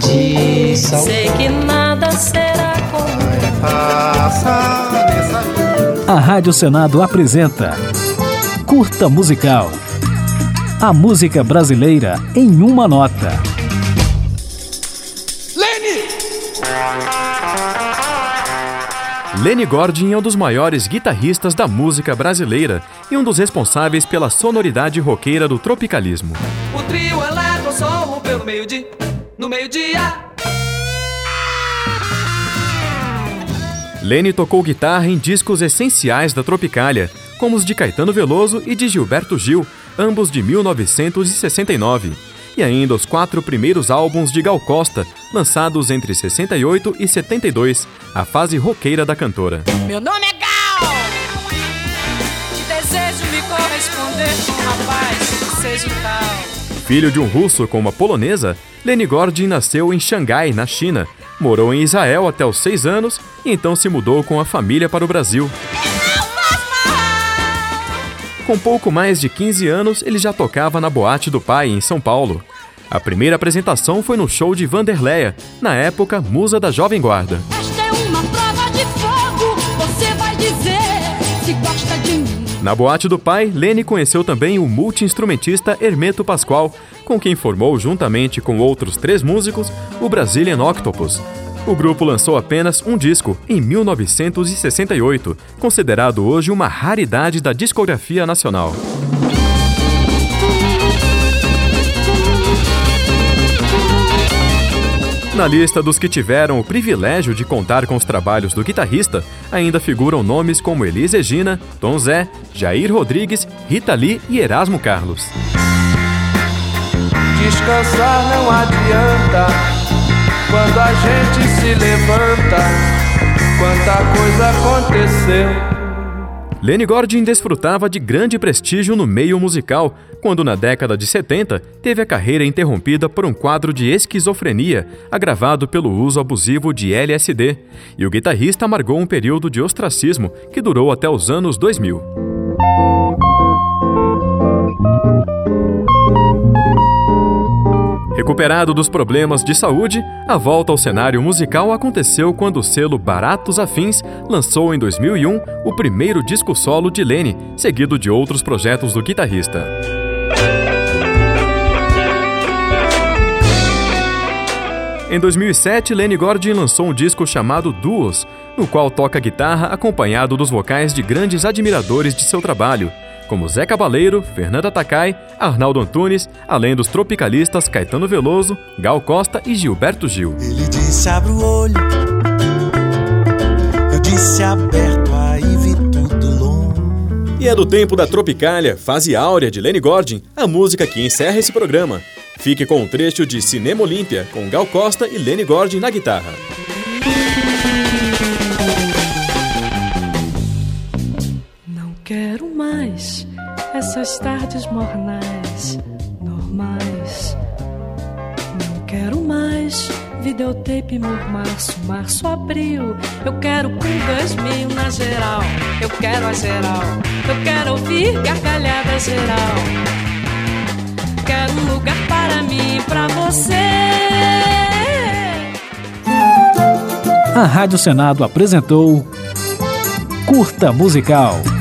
de sal. Sei que nada será como A Rádio Senado apresenta Curta Musical. A música brasileira em uma nota. Lenny Gordon é um dos maiores guitarristas da música brasileira e um dos responsáveis pela sonoridade roqueira do tropicalismo. O trio elétron só rompeu no meio-dia. No meio-dia. Lenny tocou guitarra em discos essenciais da Tropicália, como os de Caetano Veloso e de Gilberto Gil, ambos de 1969, e ainda os quatro primeiros álbuns de Gal Costa, lançados entre 68 e 72, a fase roqueira da cantora. Meu nome é Gal. E desejo me corresponder com um rapaz que seja tal. Filho de um russo com uma polonesa, Lenny Gordon nasceu em Xangai, na China, morou em Israel até os seis anos e então se mudou com a família para o Brasil. Com pouco mais de 15 anos, ele já tocava na Boate do Pai, em São Paulo. A primeira apresentação foi no show de Vanderleia, na época musa da Jovem Guarda. Na Boate do Pai, Lene conheceu também o multi-instrumentista Hermeto Pascoal, com quem formou, juntamente com outros três músicos, o Brazilian Octopus. O grupo lançou apenas um disco, em 1968, considerado hoje uma raridade da discografia nacional. Na lista dos que tiveram o privilégio de contar com os trabalhos do guitarrista, ainda figuram nomes como Elis Regina, Tom Zé, Jair Rodrigues, Rita Lee e Erasmo Carlos. Descansar não adianta quando a gente se levanta. Quanta coisa aconteceu. Lenny Gordon desfrutava de grande prestígio no meio musical, quando na década de 70 teve a carreira interrompida por um quadro de esquizofrenia agravado pelo uso abusivo de LSD, e o guitarrista amargou um período de ostracismo que durou até os anos 2000. Recuperado dos problemas de saúde, a volta ao cenário musical aconteceu quando o selo Baratos Afins lançou em 2001 o primeiro disco solo de Lenny, seguido de outros projetos do guitarrista. Em 2007, Lenny Gordon lançou um disco chamado Duos, no qual toca guitarra acompanhado dos vocais de grandes admiradores de seu trabalho, como Zé Cabaleiro, Fernanda Takai, Arnaldo Antunes, além dos tropicalistas Caetano Veloso, Gal Costa e Gilberto Gil. Ele disse abre o olho, eu disse aberto, aí vi tudo longe. E é do tempo da Tropicália, fase áurea de Lenny Gordon, a música que encerra esse programa. Fique com um trecho de Cinema Olímpia, com Gal Costa e Lenny Gordon na guitarra. Essas tardes mornais, normais. Não quero mais videotape por março, março, abril. Eu quero dois mil na geral. Eu quero a geral. Eu quero ouvir gargalhada geral. Quero um lugar para mim, para você. A Rádio Senado apresentou Curta Musical.